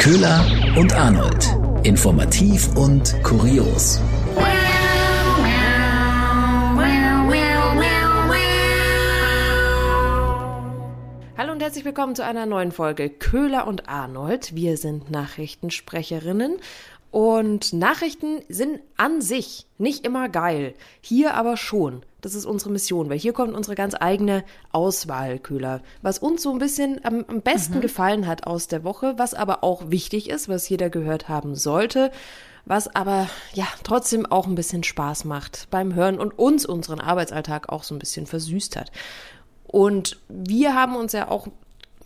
Köhler und Arnold. Informativ und kurios. Hallo und herzlich willkommen zu einer neuen Folge Köhler und Arnold. Wir sind Nachrichtensprecherinnen und Nachrichten sind an sich nicht immer geil. Hier aber schon. Das ist unsere Mission, weil hier kommt unsere ganz eigene Auswahl, Köhler. Was uns so ein bisschen am, am besten mhm. gefallen hat aus der Woche, was aber auch wichtig ist, was jeder gehört haben sollte, was aber ja trotzdem auch ein bisschen Spaß macht beim Hören und uns unseren Arbeitsalltag auch so ein bisschen versüßt hat. Und wir haben uns ja auch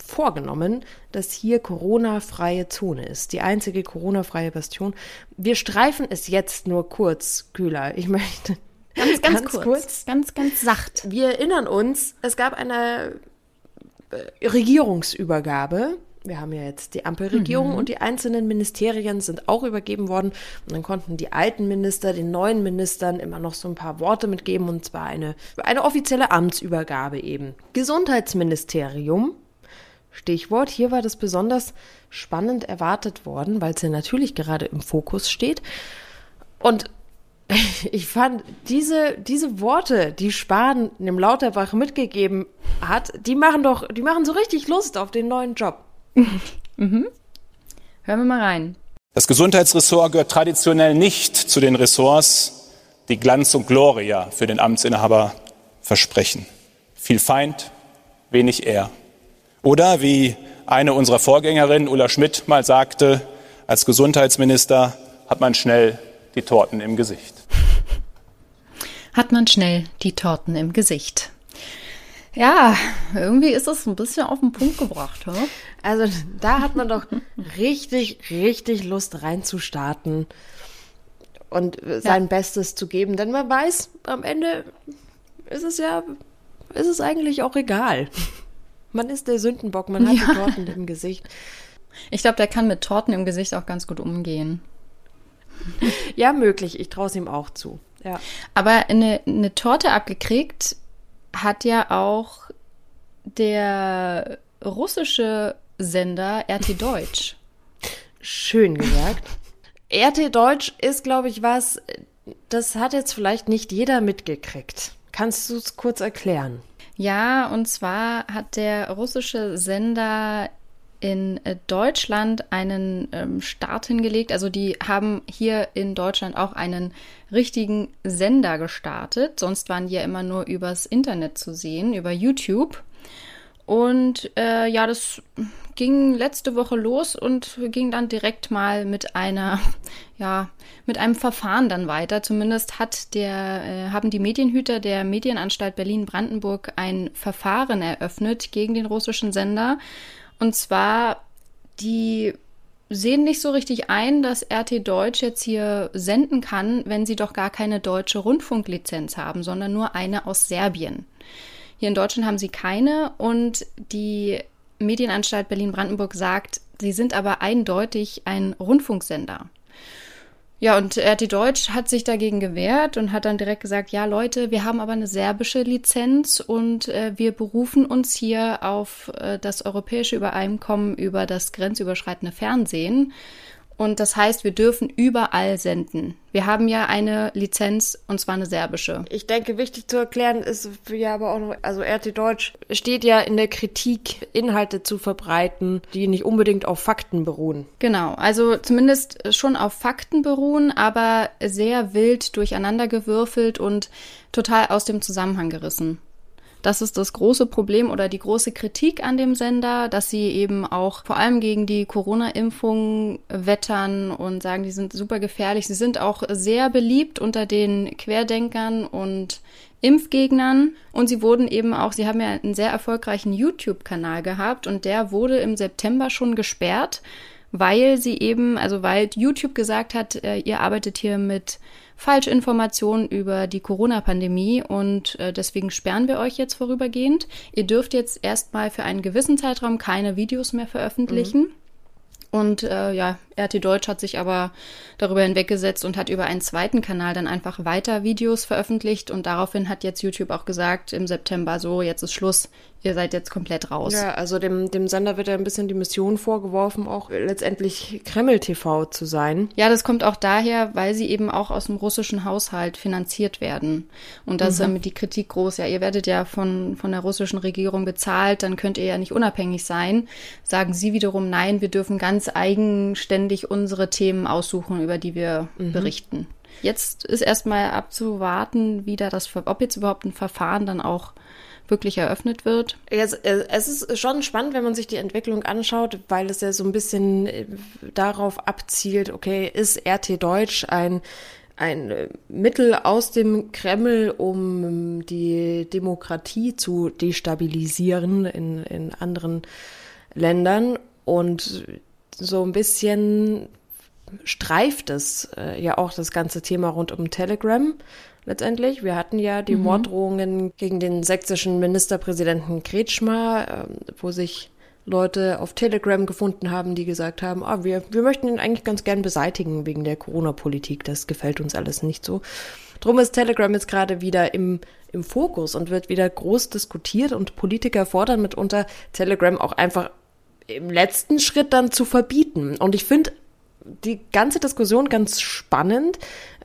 vorgenommen, dass hier Corona-freie Zone ist. Die einzige Corona-freie Bastion. Wir streifen es jetzt nur kurz, Kühler. Ich möchte. Ganz, ganz, ganz kurz, kurz. Ganz, ganz sacht. Wir erinnern uns, es gab eine äh, Regierungsübergabe. Wir haben ja jetzt die Ampelregierung mhm. und die einzelnen Ministerien sind auch übergeben worden. Und dann konnten die alten Minister den neuen Ministern immer noch so ein paar Worte mitgeben und zwar eine, eine offizielle Amtsübergabe eben. Gesundheitsministerium Stichwort. Hier war das besonders spannend erwartet worden, weil es ja natürlich gerade im Fokus steht. Und ich fand diese, diese Worte, die Spahn dem Lauterbach mitgegeben hat, die machen doch, die machen so richtig Lust auf den neuen Job. mhm. Hören wir mal rein. Das Gesundheitsressort gehört traditionell nicht zu den Ressorts, die Glanz und Gloria für den Amtsinhaber versprechen. Viel Feind, wenig Ehr. Oder wie eine unserer Vorgängerinnen, Ulla Schmidt, mal sagte, als Gesundheitsminister hat man schnell die Torten im Gesicht. Hat man schnell die Torten im Gesicht. Ja, irgendwie ist das ein bisschen auf den Punkt gebracht. Hm? Also da hat man doch richtig, richtig Lust reinzustarten und sein ja. Bestes zu geben, denn man weiß, am Ende ist es ja, ist es eigentlich auch egal. Man ist der Sündenbock, man hat ja. die Torten im Gesicht. Ich glaube, der kann mit Torten im Gesicht auch ganz gut umgehen. Ja, möglich. Ich traue es ihm auch zu. Ja. Aber eine, eine Torte abgekriegt hat ja auch der russische Sender RT Deutsch. Schön gesagt. RT Deutsch ist, glaube ich, was, das hat jetzt vielleicht nicht jeder mitgekriegt. Kannst du es kurz erklären? Ja, und zwar hat der russische Sender in äh, Deutschland einen ähm, Start hingelegt. Also die haben hier in Deutschland auch einen richtigen Sender gestartet. Sonst waren die ja immer nur übers Internet zu sehen, über YouTube. Und äh, ja, das ging letzte Woche los und ging dann direkt mal mit einer, ja, mit einem Verfahren dann weiter. Zumindest hat der, äh, haben die Medienhüter der Medienanstalt Berlin-Brandenburg ein Verfahren eröffnet gegen den russischen Sender. Und zwar, die sehen nicht so richtig ein, dass RT Deutsch jetzt hier senden kann, wenn sie doch gar keine deutsche Rundfunklizenz haben, sondern nur eine aus Serbien. Hier in Deutschland haben sie keine und die Medienanstalt Berlin-Brandenburg sagt, sie sind aber eindeutig ein Rundfunksender. Ja, und RT Deutsch hat sich dagegen gewehrt und hat dann direkt gesagt, ja Leute, wir haben aber eine serbische Lizenz und äh, wir berufen uns hier auf äh, das europäische Übereinkommen über das grenzüberschreitende Fernsehen. Und das heißt, wir dürfen überall senden. Wir haben ja eine Lizenz und zwar eine serbische. Ich denke, wichtig zu erklären ist ja aber auch noch, also RT Deutsch steht ja in der Kritik, Inhalte zu verbreiten, die nicht unbedingt auf Fakten beruhen. Genau, also zumindest schon auf Fakten beruhen, aber sehr wild durcheinandergewürfelt und total aus dem Zusammenhang gerissen. Das ist das große Problem oder die große Kritik an dem Sender, dass sie eben auch vor allem gegen die Corona-Impfung wettern und sagen, die sind super gefährlich. Sie sind auch sehr beliebt unter den Querdenkern und Impfgegnern und sie wurden eben auch, sie haben ja einen sehr erfolgreichen YouTube-Kanal gehabt und der wurde im September schon gesperrt, weil sie eben, also weil YouTube gesagt hat, äh, ihr arbeitet hier mit Falschinformationen über die Corona-Pandemie und äh, deswegen sperren wir euch jetzt vorübergehend. Ihr dürft jetzt erstmal für einen gewissen Zeitraum keine Videos mehr veröffentlichen. Mhm. Und äh, ja, RT Deutsch hat sich aber darüber hinweggesetzt und hat über einen zweiten Kanal dann einfach weiter Videos veröffentlicht und daraufhin hat jetzt YouTube auch gesagt im September so, jetzt ist Schluss, ihr seid jetzt komplett raus. Ja, also dem, dem Sender wird ja ein bisschen die Mission vorgeworfen, auch letztendlich Kreml-TV zu sein. Ja, das kommt auch daher, weil sie eben auch aus dem russischen Haushalt finanziert werden. Und da ist mhm. die Kritik groß. Ja, ihr werdet ja von, von der russischen Regierung bezahlt, dann könnt ihr ja nicht unabhängig sein. Sagen sie wiederum, nein, wir dürfen ganz eigenständig unsere Themen aussuchen, über die wir mhm. berichten. Jetzt ist erstmal abzuwarten, wie da das, ob jetzt überhaupt ein Verfahren dann auch wirklich eröffnet wird. Es, es ist schon spannend, wenn man sich die Entwicklung anschaut, weil es ja so ein bisschen äh, darauf abzielt, okay, ist RT Deutsch ein ein äh, Mittel aus dem Kreml, um die Demokratie zu destabilisieren in, in anderen Ländern. Und so ein bisschen streift es äh, ja auch das ganze Thema rund um Telegram letztendlich. Wir hatten ja die mhm. Morddrohungen gegen den sächsischen Ministerpräsidenten Kretschmer, äh, wo sich Leute auf Telegram gefunden haben, die gesagt haben, ah, wir, wir möchten ihn eigentlich ganz gern beseitigen wegen der Corona-Politik. Das gefällt uns alles nicht so. Drum ist Telegram jetzt gerade wieder im, im Fokus und wird wieder groß diskutiert und Politiker fordern mitunter Telegram auch einfach im letzten Schritt dann zu verbieten. Und ich finde die ganze Diskussion ganz spannend,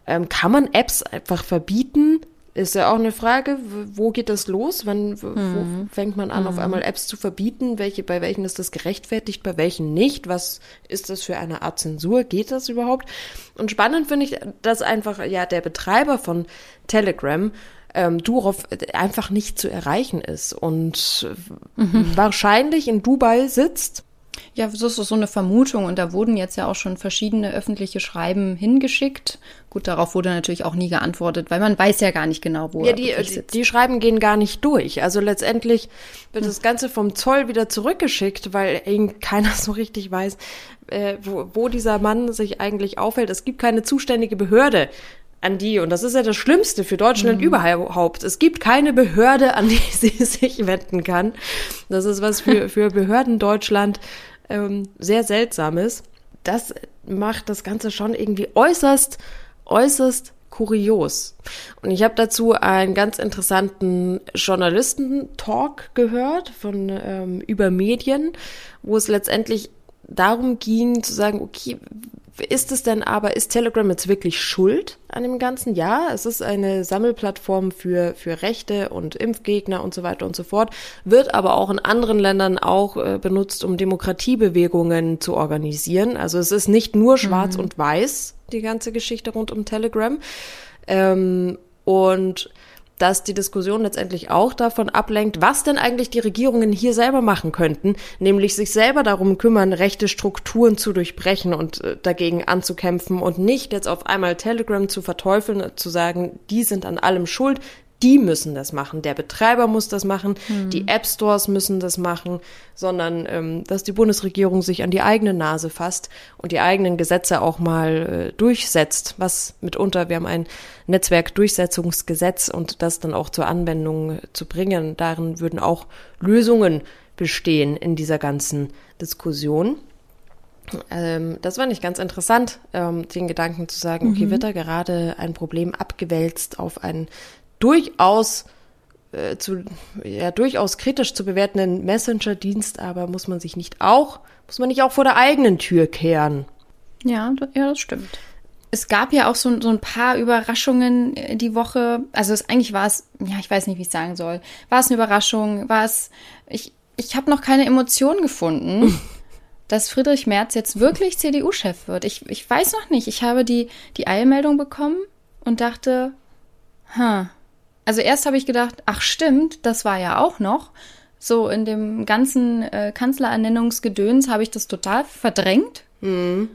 ähm, kann man Apps einfach verbieten? Ist ja auch eine Frage, wo geht das los? Wann wo mhm. fängt man an, mhm. auf einmal Apps zu verbieten? Welche, bei welchen ist das gerechtfertigt, bei welchen nicht? Was ist das für eine Art Zensur? Geht das überhaupt? Und spannend finde ich, dass einfach ja der Betreiber von Telegram ähm, Durov einfach nicht zu erreichen ist und mhm. wahrscheinlich in Dubai sitzt ja, das ist so eine Vermutung und da wurden jetzt ja auch schon verschiedene öffentliche Schreiben hingeschickt. Gut, darauf wurde natürlich auch nie geantwortet, weil man weiß ja gar nicht genau, wo ja, die, er sitzt. Die Schreiben gehen gar nicht durch. Also letztendlich wird hm. das Ganze vom Zoll wieder zurückgeschickt, weil eben keiner so richtig weiß, äh, wo, wo dieser Mann sich eigentlich aufhält. Es gibt keine zuständige Behörde an die, und das ist ja das Schlimmste für Deutschland mhm. überhaupt. Es gibt keine Behörde, an die sie sich wenden kann. Das ist was für, für Behörden Deutschland ähm, sehr Seltsames. Das macht das Ganze schon irgendwie äußerst, äußerst kurios. Und ich habe dazu einen ganz interessanten Journalistentalk gehört von ähm, über Medien, wo es letztendlich darum ging zu sagen, okay, ist es denn aber, ist Telegram jetzt wirklich schuld an dem Ganzen? Ja, es ist eine Sammelplattform für, für Rechte und Impfgegner und so weiter und so fort, wird aber auch in anderen Ländern auch äh, benutzt, um Demokratiebewegungen zu organisieren. Also es ist nicht nur schwarz mhm. und weiß, die ganze Geschichte rund um Telegram. Ähm, und dass die Diskussion letztendlich auch davon ablenkt, was denn eigentlich die Regierungen hier selber machen könnten, nämlich sich selber darum kümmern, rechte Strukturen zu durchbrechen und äh, dagegen anzukämpfen und nicht jetzt auf einmal Telegram zu verteufeln, zu sagen, die sind an allem schuld, die müssen das machen, der Betreiber muss das machen, mhm. die App Stores müssen das machen, sondern ähm, dass die Bundesregierung sich an die eigene Nase fasst und die eigenen Gesetze auch mal äh, durchsetzt, was mitunter, wir haben ein Netzwerkdurchsetzungsgesetz und das dann auch zur Anwendung zu bringen. Darin würden auch Lösungen bestehen in dieser ganzen Diskussion. Ähm, das war nicht ganz interessant, ähm, den Gedanken zu sagen, okay, mhm. wird da gerade ein Problem abgewälzt auf einen durchaus äh, zu, ja, durchaus kritisch zu bewertenden Messenger-Dienst, aber muss man sich nicht auch, muss man nicht auch vor der eigenen Tür kehren? Ja, ja, das stimmt. Es gab ja auch so, so ein paar Überraschungen äh, die Woche. Also es, eigentlich war es, ja, ich weiß nicht, wie ich sagen soll. War es eine Überraschung? War es, ich, ich habe noch keine Emotionen gefunden, dass Friedrich Merz jetzt wirklich CDU-Chef wird. Ich, ich weiß noch nicht. Ich habe die, die Eilmeldung bekommen und dachte, ha, also erst habe ich gedacht, ach stimmt, das war ja auch noch. So in dem ganzen äh, Kanzlerernennungsgedöns habe ich das total verdrängt. Mhm.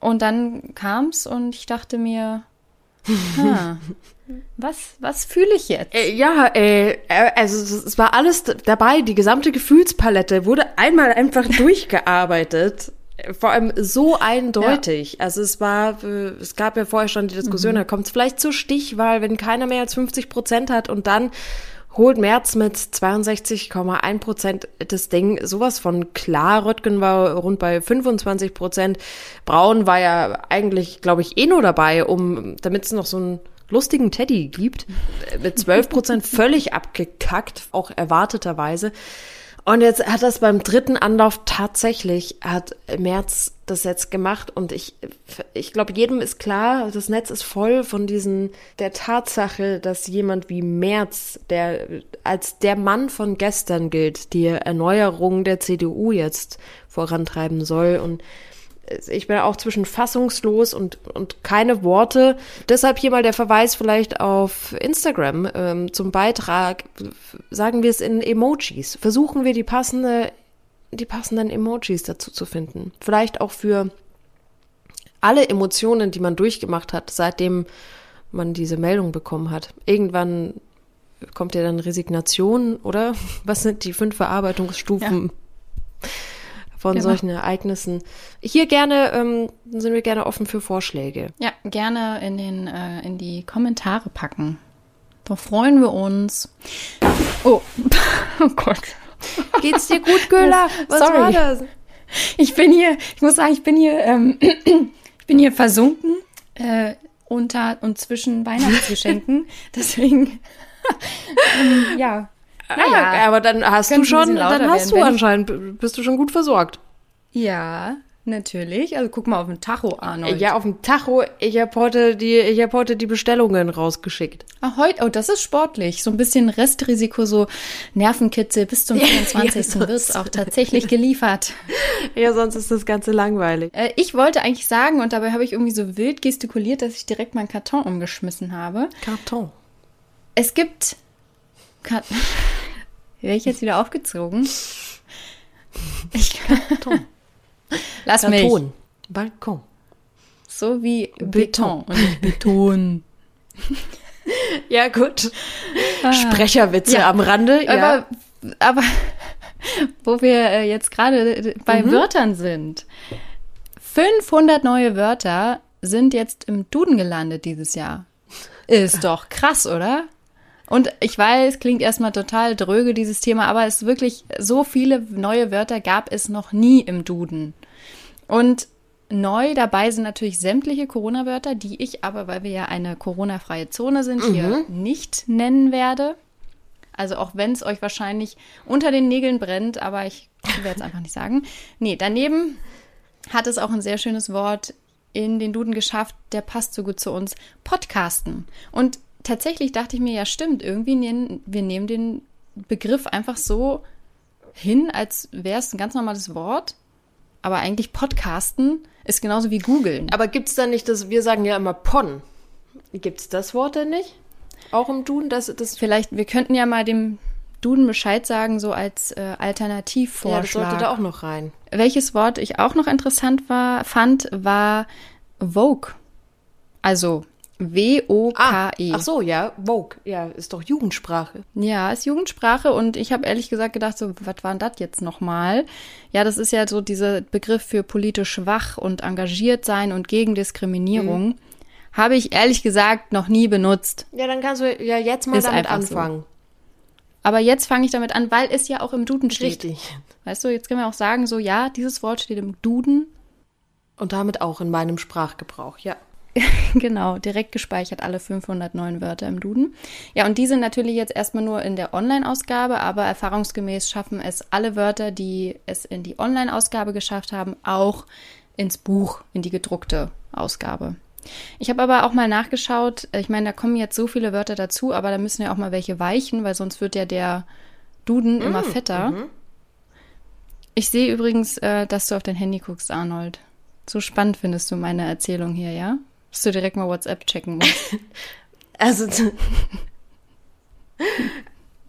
Und dann kam es und ich dachte mir, ha, was, was fühle ich jetzt? Äh, ja, äh, äh also es war alles dabei, die gesamte Gefühlspalette wurde einmal einfach durchgearbeitet vor allem so eindeutig. Ja. Also es war, es gab ja vorher schon die Diskussion, mhm. da kommt es vielleicht zur Stichwahl, wenn keiner mehr als 50 Prozent hat und dann holt Merz mit 62,1 Prozent das Ding sowas von klar. Röttgen war rund bei 25 Prozent. Braun war ja eigentlich, glaube ich, eh nur dabei, um, damit es noch so einen lustigen Teddy gibt. Mit 12 Prozent völlig abgekackt, auch erwarteterweise. Und jetzt hat das beim dritten Anlauf tatsächlich, hat Merz das jetzt gemacht und ich, ich glaube, jedem ist klar, das Netz ist voll von diesen, der Tatsache, dass jemand wie Merz, der als der Mann von gestern gilt, die Erneuerung der CDU jetzt vorantreiben soll und ich bin auch zwischen fassungslos und, und keine Worte. Deshalb hier mal der Verweis vielleicht auf Instagram ähm, zum Beitrag. Sagen wir es in Emojis. Versuchen wir die passende, die passenden Emojis dazu zu finden. Vielleicht auch für alle Emotionen, die man durchgemacht hat, seitdem man diese Meldung bekommen hat. Irgendwann kommt ja dann Resignation, oder? Was sind die fünf Verarbeitungsstufen? Ja von genau. solchen Ereignissen. Hier gerne ähm, sind wir gerne offen für Vorschläge. Ja, gerne in den äh, in die Kommentare packen. Da freuen wir uns. Oh, oh Gott. Geht's dir gut, Göller? Was Sorry. war das? Ich bin hier, ich muss sagen, ich bin hier, ähm, ich bin hier versunken äh, unter und zwischen Weihnachtsgeschenken. Deswegen, ähm, ja, naja, aber dann hast du schon, dann hast werden, du anscheinend, bist du schon gut versorgt. Ja, natürlich. Also guck mal auf dem Tacho, Arnold. Ja, auf dem Tacho. Ich habe heute die, ich habe heute die Bestellungen rausgeschickt. Ah, heute, oh, das ist sportlich. So ein bisschen Restrisiko, so Nervenkitzel bis zum 24. Ja, wird auch tatsächlich geliefert. Ja, sonst ist das Ganze langweilig. Äh, ich wollte eigentlich sagen, und dabei habe ich irgendwie so wild gestikuliert, dass ich direkt meinen Karton umgeschmissen habe. Karton. Es gibt Karton. Wäre ich jetzt wieder aufgezogen? Ich Karton. Lass Karton. mich. Balkon. So wie Beton, Beton. und Beton. ja, gut. Ah. Sprecherwitze ja. am Rande. Ja. Aber, aber wo wir äh, jetzt gerade bei mhm. Wörtern sind. 500 neue Wörter sind jetzt im Duden gelandet dieses Jahr. Ist doch krass, oder? Und ich weiß, klingt erstmal total dröge, dieses Thema, aber es ist wirklich, so viele neue Wörter gab es noch nie im Duden. Und neu dabei sind natürlich sämtliche Corona-Wörter, die ich aber, weil wir ja eine Corona-freie Zone sind, mhm. hier nicht nennen werde. Also auch wenn es euch wahrscheinlich unter den Nägeln brennt, aber ich werde es einfach nicht sagen. Nee, daneben hat es auch ein sehr schönes Wort in den Duden geschafft, der passt so gut zu uns, Podcasten. Und tatsächlich dachte ich mir, ja stimmt, irgendwie nehmen wir nehmen den Begriff einfach so hin, als wäre es ein ganz normales Wort. Aber eigentlich Podcasten ist genauso wie googeln. Aber gibt es da nicht das, wir sagen ja immer Pon. Gibt es das Wort denn nicht? Auch im Duden? Das, das Vielleicht, wir könnten ja mal dem Duden Bescheid sagen, so als äh, Alternativvorschlag. Ja, das sollte da auch noch rein. Welches Wort ich auch noch interessant war, fand, war Vogue. Also W-O-K-E. Ah, ach so, ja, Vogue. Ja, ist doch Jugendsprache. Ja, ist Jugendsprache und ich habe ehrlich gesagt gedacht, so, was war denn das jetzt nochmal? Ja, das ist ja so dieser Begriff für politisch schwach und engagiert sein und gegen Diskriminierung. Mhm. Habe ich ehrlich gesagt noch nie benutzt. Ja, dann kannst du ja jetzt mal ist damit anfangen. So. Aber jetzt fange ich damit an, weil es ja auch im Duden steht. Richtig. Weißt du, jetzt können wir auch sagen, so, ja, dieses Wort steht im Duden. Und damit auch in meinem Sprachgebrauch, ja. genau, direkt gespeichert alle 500 neuen Wörter im Duden. Ja, und die sind natürlich jetzt erstmal nur in der Online-Ausgabe, aber erfahrungsgemäß schaffen es alle Wörter, die es in die Online-Ausgabe geschafft haben, auch ins Buch, in die gedruckte Ausgabe. Ich habe aber auch mal nachgeschaut, ich meine, da kommen jetzt so viele Wörter dazu, aber da müssen ja auch mal welche weichen, weil sonst wird ja der Duden mm, immer fetter. Mm -hmm. Ich sehe übrigens, äh, dass du auf dein Handy guckst, Arnold. So spannend findest du meine Erzählung hier, ja? Dass du direkt mal WhatsApp checken musst. also,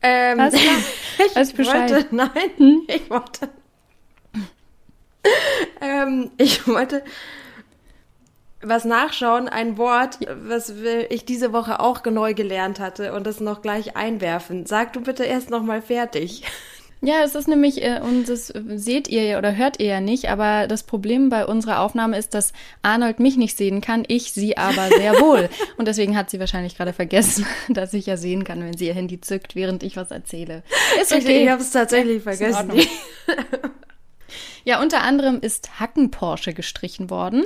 ähm, Alles klar. ich Alles Bescheid. wollte, nein, hm? ich wollte, ähm, ich wollte was nachschauen, ein Wort, was ich diese Woche auch neu gelernt hatte und das noch gleich einwerfen. Sag du bitte erst noch mal fertig. Ja, es ist nämlich, äh, und das seht ihr ja oder hört ihr ja nicht, aber das Problem bei unserer Aufnahme ist, dass Arnold mich nicht sehen kann, ich sie aber sehr wohl. und deswegen hat sie wahrscheinlich gerade vergessen, dass ich ja sehen kann, wenn sie ihr Handy zückt, während ich was erzähle. Ist okay. Ich, ich habe es tatsächlich vergessen. ja, unter anderem ist Hacken Porsche gestrichen worden.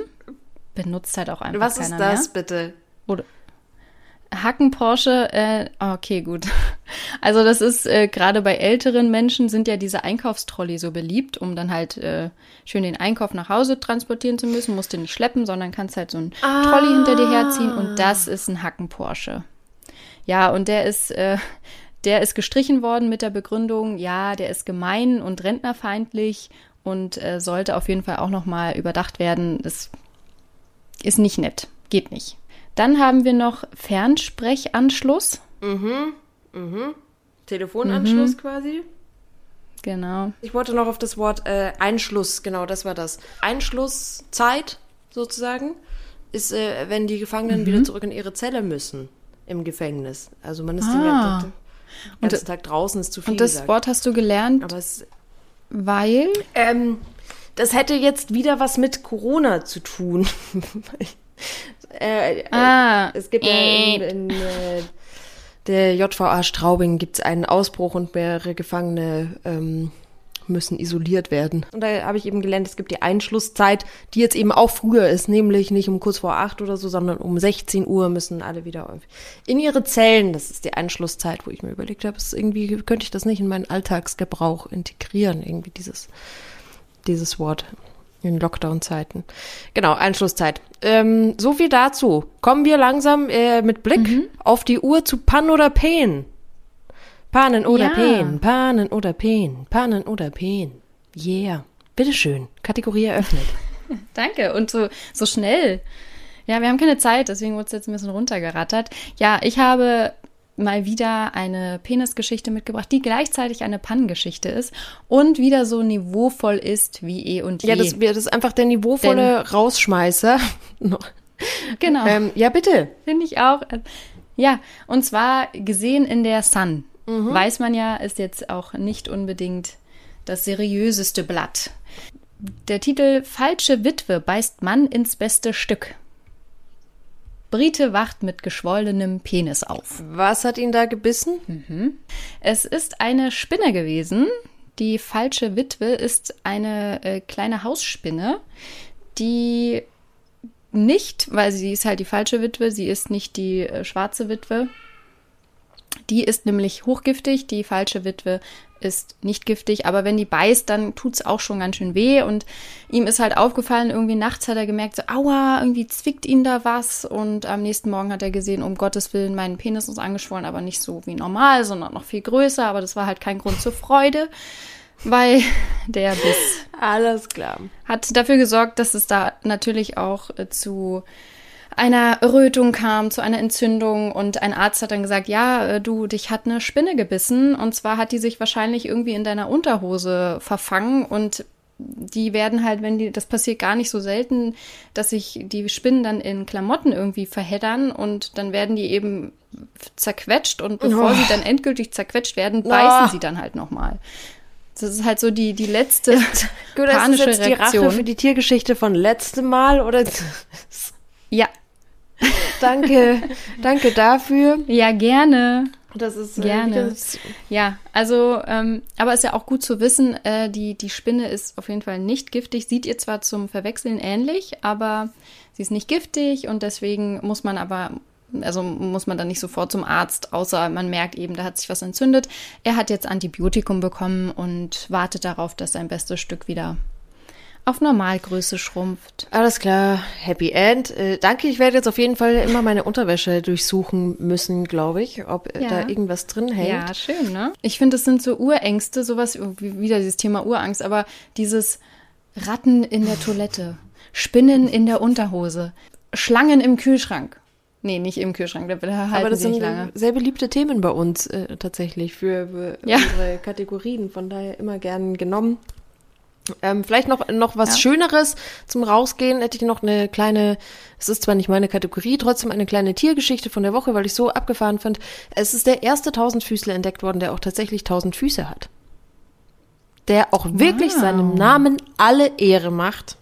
Benutzt halt auch einfach Was ist das mehr. bitte? Oder Hacken Porsche, äh, okay, gut. Also das ist äh, gerade bei älteren Menschen sind ja diese Einkaufstrolli so beliebt, um dann halt äh, schön den Einkauf nach Hause transportieren zu müssen. Musst du nicht schleppen, sondern kannst halt so einen ah. Trolley hinter dir herziehen und das ist ein Hacken Porsche. Ja, und der ist, äh, der ist gestrichen worden mit der Begründung, ja, der ist gemein und rentnerfeindlich und äh, sollte auf jeden Fall auch nochmal überdacht werden. Das ist nicht nett, geht nicht. Dann haben wir noch Fernsprechanschluss. Mhm. Mhm. Telefonanschluss mhm. quasi. Genau. Ich wollte noch auf das Wort äh, Einschluss, genau, das war das. Einschlusszeit sozusagen ist, äh, wenn die Gefangenen mhm. wieder zurück in ihre Zelle müssen im Gefängnis. Also man ist ah. den ganzen, ganzen und, Tag draußen, ist zu viel. Und das gesagt. Wort hast du gelernt, Aber es, weil? Ähm, das hätte jetzt wieder was mit Corona zu tun. Äh, äh, ah. Es gibt ja in, in äh, der JVA Straubing gibt es einen Ausbruch und mehrere Gefangene ähm, müssen isoliert werden. Und da habe ich eben gelernt, es gibt die Einschlusszeit, die jetzt eben auch früher ist, nämlich nicht um kurz vor acht oder so, sondern um 16 Uhr müssen alle wieder in ihre Zellen. Das ist die Einschlusszeit, wo ich mir überlegt habe, irgendwie könnte ich das nicht in meinen Alltagsgebrauch integrieren, irgendwie dieses, dieses Wort. In Lockdown-Zeiten. Genau, Einschlusszeit. Ähm, so viel dazu. Kommen wir langsam äh, mit Blick mhm. auf die Uhr zu Pan oder Pen. Panen oder ja. Pen, Panen oder Pen, Panen oder Pen. Yeah. Bitteschön. Kategorie eröffnet. Danke. Und so, so schnell. Ja, wir haben keine Zeit, deswegen wurde es jetzt ein bisschen runtergerattert. Ja, ich habe mal wieder eine Penisgeschichte mitgebracht, die gleichzeitig eine Pannengeschichte ist und wieder so niveauvoll ist wie eh und je. Ja, das, das ist einfach der niveauvolle Denn, Rausschmeißer. genau. Ähm, ja, bitte. Finde ich auch. Ja, und zwar gesehen in der Sun. Mhm. Weiß man ja, ist jetzt auch nicht unbedingt das seriöseste Blatt. Der Titel Falsche Witwe beißt Mann ins beste Stück. Brite wacht mit geschwollenem Penis auf. Was hat ihn da gebissen? Mhm. Es ist eine Spinne gewesen. Die falsche Witwe ist eine äh, kleine Hausspinne, die nicht, weil sie ist halt die falsche Witwe, sie ist nicht die äh, schwarze Witwe. Die ist nämlich hochgiftig, die falsche Witwe ist nicht giftig, aber wenn die beißt, dann tut es auch schon ganz schön weh. Und ihm ist halt aufgefallen, irgendwie nachts hat er gemerkt, so, aua, irgendwie zwickt ihn da was. Und am nächsten Morgen hat er gesehen, um Gottes Willen, mein Penis ist angeschwollen, aber nicht so wie normal, sondern noch viel größer. Aber das war halt kein Grund zur Freude, weil der Biss. Alles klar. Hat dafür gesorgt, dass es da natürlich auch äh, zu einer Rötung kam, zu einer Entzündung und ein Arzt hat dann gesagt, ja, äh, du, dich hat eine Spinne gebissen und zwar hat die sich wahrscheinlich irgendwie in deiner Unterhose verfangen und die werden halt, wenn die, das passiert gar nicht so selten, dass sich die Spinnen dann in Klamotten irgendwie verheddern und dann werden die eben zerquetscht und bevor oh. sie dann endgültig zerquetscht werden, beißen oh. sie dann halt nochmal. Das ist halt so die, die letzte Gut, panische das ist jetzt Reaktion. die Rache für die Tiergeschichte von letztem Mal oder? ja, danke, danke dafür. Ja, gerne. Das ist äh, gerne. Das ja, also, ähm, aber ist ja auch gut zu wissen, äh, die, die Spinne ist auf jeden Fall nicht giftig. Sieht ihr zwar zum Verwechseln ähnlich, aber sie ist nicht giftig und deswegen muss man aber, also muss man dann nicht sofort zum Arzt, außer man merkt eben, da hat sich was entzündet. Er hat jetzt Antibiotikum bekommen und wartet darauf, dass sein bestes Stück wieder auf Normalgröße schrumpft. Alles klar, Happy End. Äh, danke, ich werde jetzt auf jeden Fall immer meine Unterwäsche durchsuchen müssen, glaube ich, ob äh, ja. da irgendwas drin hängt. Ja, schön, ne? Ich finde, es sind so Urängste, sowas, wie wieder dieses Thema Urangst, aber dieses Ratten in der Toilette, Spinnen in der Unterhose, Schlangen im Kühlschrank. Nee, nicht im Kühlschrank, da halten Aber das sind lange. sehr beliebte Themen bei uns äh, tatsächlich für, für ja. unsere Kategorien, von daher immer gern genommen. Ähm, vielleicht noch, noch was ja. Schöneres zum Rausgehen hätte ich noch eine kleine, es ist zwar nicht meine Kategorie, trotzdem eine kleine Tiergeschichte von der Woche, weil ich so abgefahren fand. Es ist der erste Tausendfüßler entdeckt worden, der auch tatsächlich tausend Füße hat. der auch wirklich Wow. seinem Namen alle Ehre macht.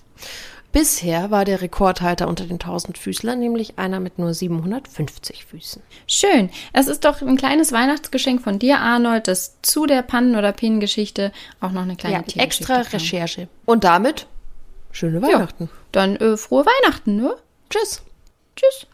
Bisher war der Rekordhalter unter den 1000 Füßlern nämlich einer mit nur 750 Füßen. Schön. Es ist doch ein kleines Weihnachtsgeschenk von dir, Arnold, dass zu der Pannen- oder Pienengeschichte auch noch eine kleine Ja, Tiergeschichte extra kam. Recherche. Und damit schöne Ja, Weihnachten. dann äh, frohe Weihnachten, ne? Tschüss. Tschüss.